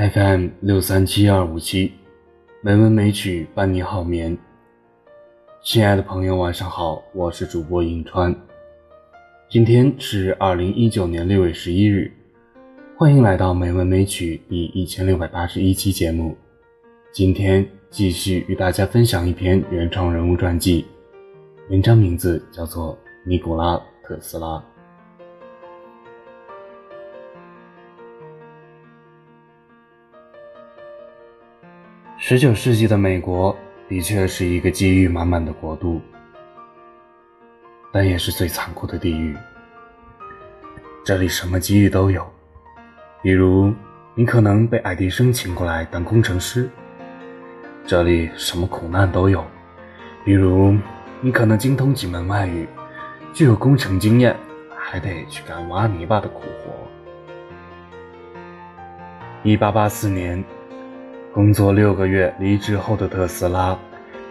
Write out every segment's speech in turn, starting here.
FM 六三七二五七，美文美曲伴你好眠。亲爱的朋友，晚上好，我是主播银川。今天是二零一九年六月十一日，欢迎来到美文美曲第一千六百八十一期节目。今天继续与大家分享一篇原创人物传记，文章名字叫做《尼古拉·特斯拉》。十九世纪的美国的确是一个机遇满满的国度，但也是最残酷的地狱。这里什么机遇都有，比如你可能被爱迪生请过来当工程师；这里什么苦难都有，比如你可能精通几门外语，具有工程经验，还得去干挖泥巴的苦活。一八八四年。工作六个月离职后的特斯拉，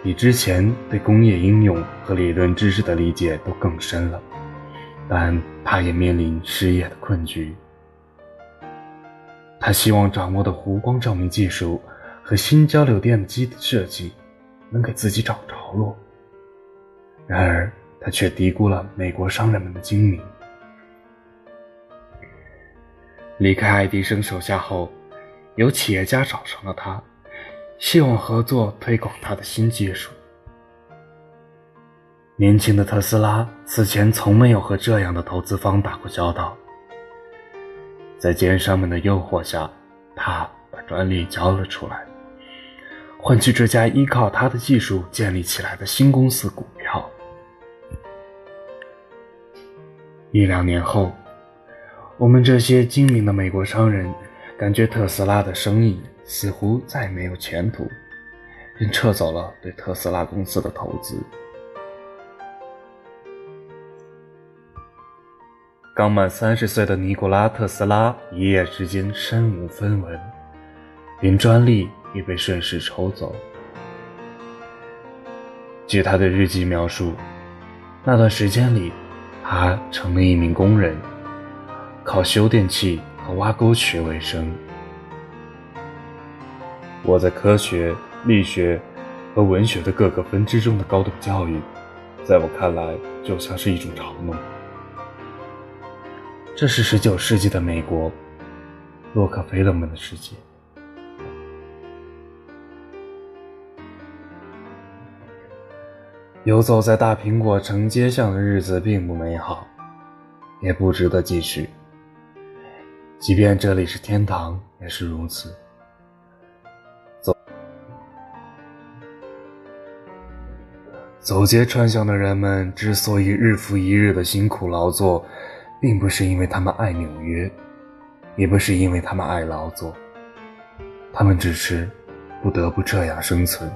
比之前对工业应用和理论知识的理解都更深了，但他也面临失业的困局。他希望掌握的弧光照明技术和新交流电机的设计能给自己找着落，然而他却低估了美国商人们的精明。离开爱迪生手下后。有企业家找上了他，希望合作推广他的新技术。年轻的特斯拉此前从没有和这样的投资方打过交道，在奸商们的诱惑下，他把专利交了出来，换取这家依靠他的技术建立起来的新公司股票。一两年后，我们这些精明的美国商人。感觉特斯拉的生意似乎再没有前途，便撤走了对特斯拉公司的投资。刚满三十岁的尼古拉·特斯拉一夜之间身无分文，连专利也被顺势抽走。据他的日记描述，那段时间里，他成了一名工人，靠修电器。挖沟渠为生。我在科学、力学和文学的各个分支中的高等教育，在我看来就像是一种嘲弄。这是十九世纪的美国，洛克菲勒们的世界。游走在大苹果城街巷的日子并不美好，也不值得继续。即便这里是天堂，也是如此。走走街串巷的人们之所以日复一日的辛苦劳作，并不是因为他们爱纽约，也不是因为他们爱劳作，他们只是不得不这样生存。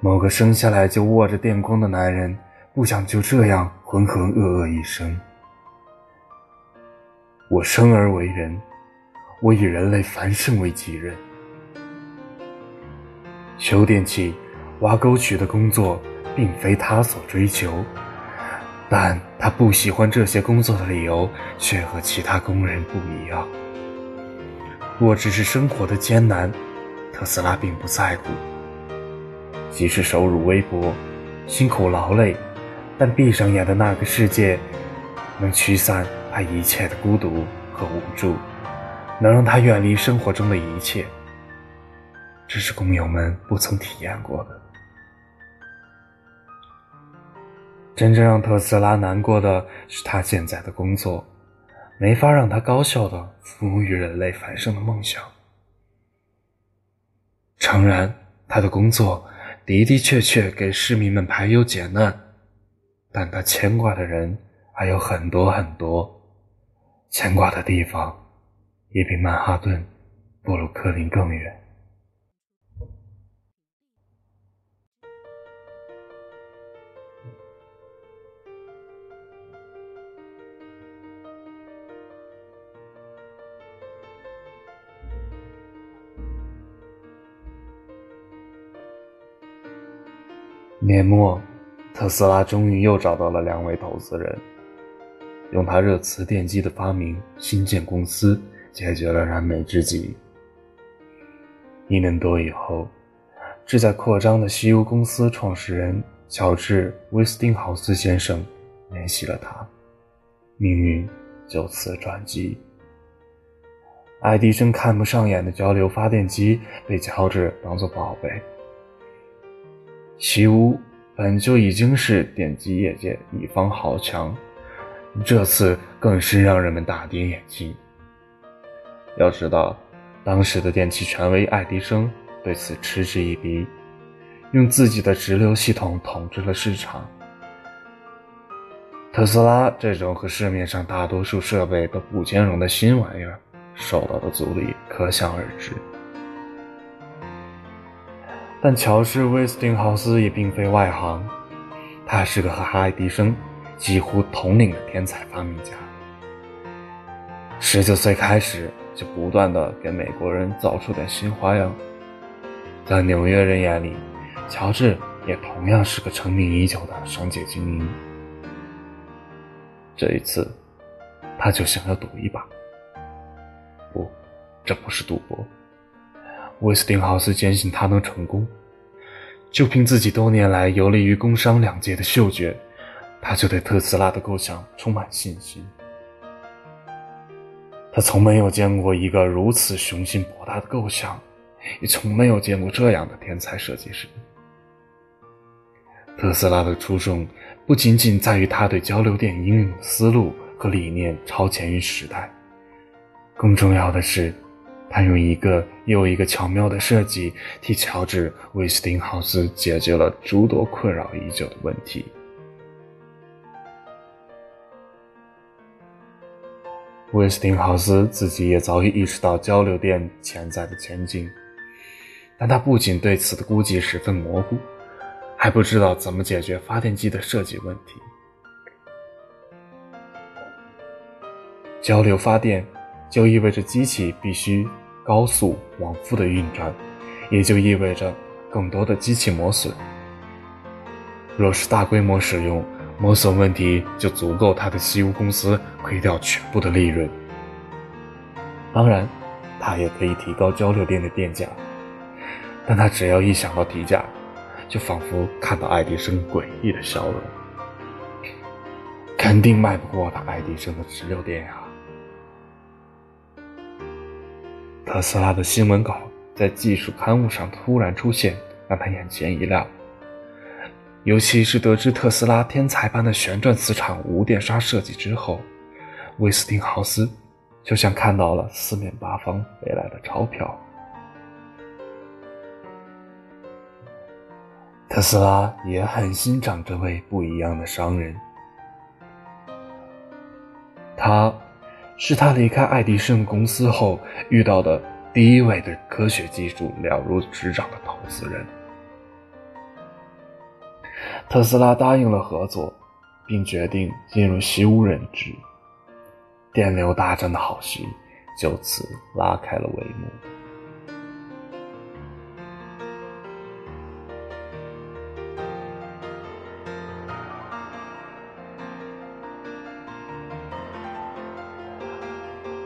某个生下来就握着电光的男人，不想就这样浑浑噩噩一生。我生而为人，我以人类繁盛为己任。修电器、挖沟渠的工作并非他所追求，但他不喜欢这些工作的理由却和其他工人不一样。若只是生活的艰难，特斯拉并不在乎。即使收入微薄、辛苦劳累，但闭上眼的那个世界能驱散。他一切的孤独和无助，能让他远离生活中的一切。这是工友们不曾体验过的。真正让特斯拉难过的是，他现在的工作没法让他高效的服务于人类繁盛的梦想。诚然，他的工作的的确确给市民们排忧解难，但他牵挂的人还有很多很多。牵挂的地方也比曼哈顿、布鲁克林更远。年末，特斯拉终于又找到了两位投资人。用他热磁电机的发明新建公司，解决了燃眉之急。一年多以后，志在扩张的西屋公司创始人乔治·威斯汀豪斯先生联系了他，命运就此转机。爱迪生看不上眼的交流发电机被乔治当作宝贝。西屋本就已经是电机业界一方豪强，这次更是让人们大跌眼镜。要知道，当时的电气权威爱迪生对此嗤之以鼻，用自己的直流系统统治了市场。特斯拉这种和市面上大多数设备都不兼容的新玩意儿。受到的阻力可想而知，但乔治·威斯汀豪斯也并非外行，他是个和爱迪生几乎同龄的天才发明家。十九岁开始就不断的给美国人造出点新花样，在纽约人眼里，乔治也同样是个成名已久的商界精英。这一次，他就想要赌一把。不，这不是赌博。威斯汀豪斯坚信他能成功，就凭自己多年来游历于工商两界的嗅觉，他就对特斯拉的构想充满信心。他从没有见过一个如此雄心勃大的构想，也从没有见过这样的天才设计师。特斯拉的出众不仅仅在于他对交流电应用的思路和理念超前于时代。更重要的是，他用一个又一个巧妙的设计，替乔治·威斯汀豪斯解决了诸多困扰已久的问题。威斯汀豪斯自己也早已意识到交流电潜在的前景，但他不仅对此的估计十分模糊，还不知道怎么解决发电机的设计问题。交流发电。就意味着机器必须高速往复的运转，也就意味着更多的机器磨损。若是大规模使用，磨损问题就足够他的西屋公司亏掉全部的利润。当然，他也可以提高交流电的电价，但他只要一想到提价，就仿佛看到爱迪生诡异的笑容，肯定卖不过他爱迪生的直流电呀。特斯拉的新闻稿在技术刊物上突然出现，让他眼前一亮。尤其是得知特斯拉天才般的旋转磁场无电刹设计之后，威斯汀豪斯就像看到了四面八方飞来的钞票。特斯拉也很欣赏这位不一样的商人，他。是他离开爱迪生公司后遇到的第一位对科学技术了如指掌的投资人。特斯拉答应了合作，并决定进入习无人制，电流大战的好戏就此拉开了帷幕。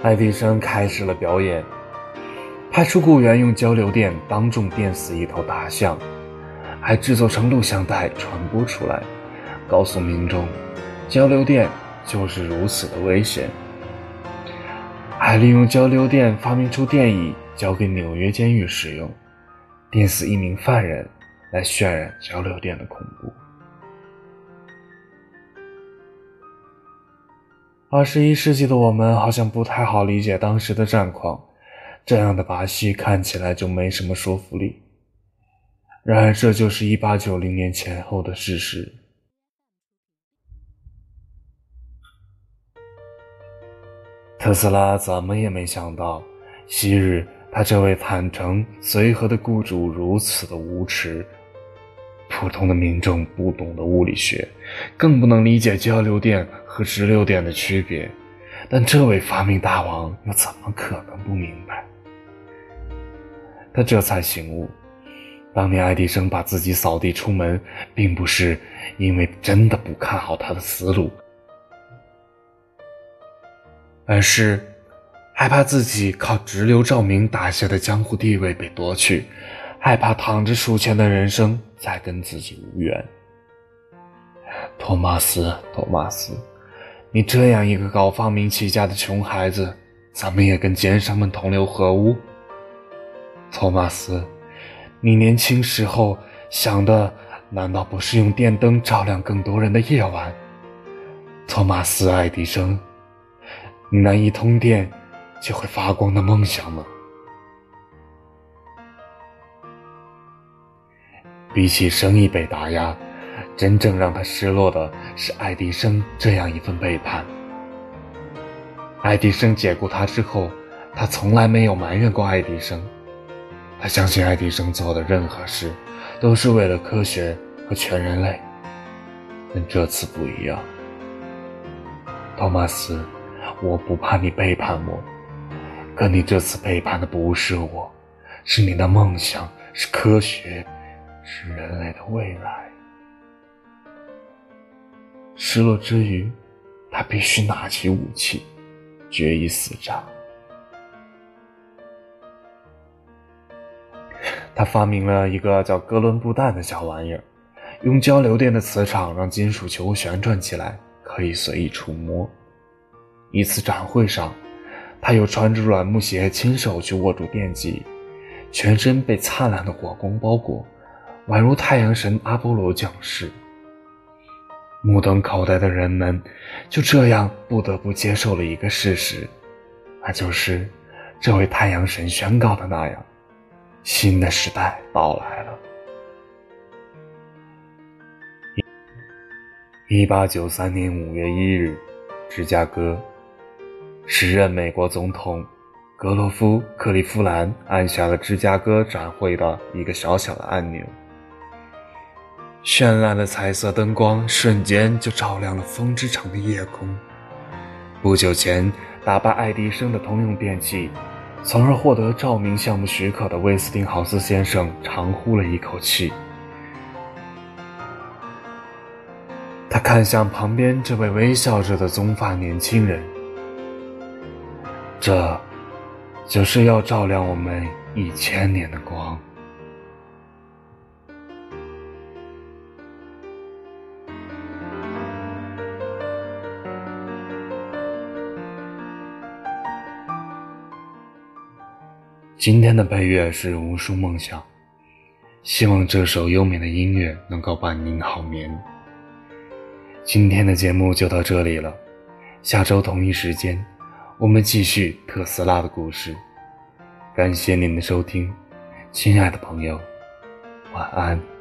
爱迪生开始了表演，派出雇员用交流电当众电死一头大象，还制作成录像带传播出来，告诉民众，交流电就是如此的危险。还利用交流电发明出电椅，交给纽约监狱使用，电死一名犯人，来渲染交流电的恐怖。二十一世纪的我们好像不太好理解当时的战况，这样的把戏看起来就没什么说服力。然而，这就是一八九零年前后的事实。特斯拉怎么也没想到，昔日他这位坦诚随和的雇主如此的无耻。普通的民众不懂得物理学，更不能理解交流电和直流电的区别，但这位发明大王又怎么可能不明白？他这才醒悟，当年爱迪生把自己扫地出门，并不是因为真的不看好他的思路，而是害怕自己靠直流照明打下的江湖地位被夺去，害怕躺着数钱的人生再跟自己无缘。托马斯，托马斯，你这样一个搞发明起家的穷孩子，怎么也跟奸商们同流合污？托马斯，你年轻时候想的难道不是用电灯照亮更多人的夜晚？托马斯·爱迪生，你那一通电。就会发光的梦想吗？比起生意被打压，真正让他失落的是爱迪生这样一份背叛。爱迪生解雇他之后，他从来没有埋怨过爱迪生，他相信爱迪生做的任何事都是为了科学和全人类。但这次不一样，托马斯，我不怕你背叛我。可你这次背叛的不是我，是你的梦想，是科学，是人类的未来。失落之余，他必须拿起武器，决一死战。他发明了一个叫哥伦布蛋的小玩意儿，用交流电的磁场让金属球旋转起来，可以随意触摸。一次展会上。他又穿着软木鞋，亲手去握住电极，全身被灿烂的火光包裹，宛如太阳神阿波罗降世。目瞪口呆的人们就这样不得不接受了一个事实，那就是这位太阳神宣告的那样：新的时代到来了。一八九三年五月一日，芝加哥。时任美国总统格罗夫·克利夫兰按下了芝加哥展会的一个小小的按钮，绚烂的彩色灯光瞬间就照亮了风之城的夜空。不久前打败爱迪生的通用电器，从而获得照明项目许可的威斯汀豪斯先生长呼了一口气，他看向旁边这位微笑着的棕发年轻人。这，就是要照亮我们一千年的光。今天的配乐是无数梦想，希望这首优美的音乐能够伴您好眠。今天的节目就到这里了，下周同一时间。我们继续特斯拉的故事，感谢您的收听，亲爱的朋友，晚安。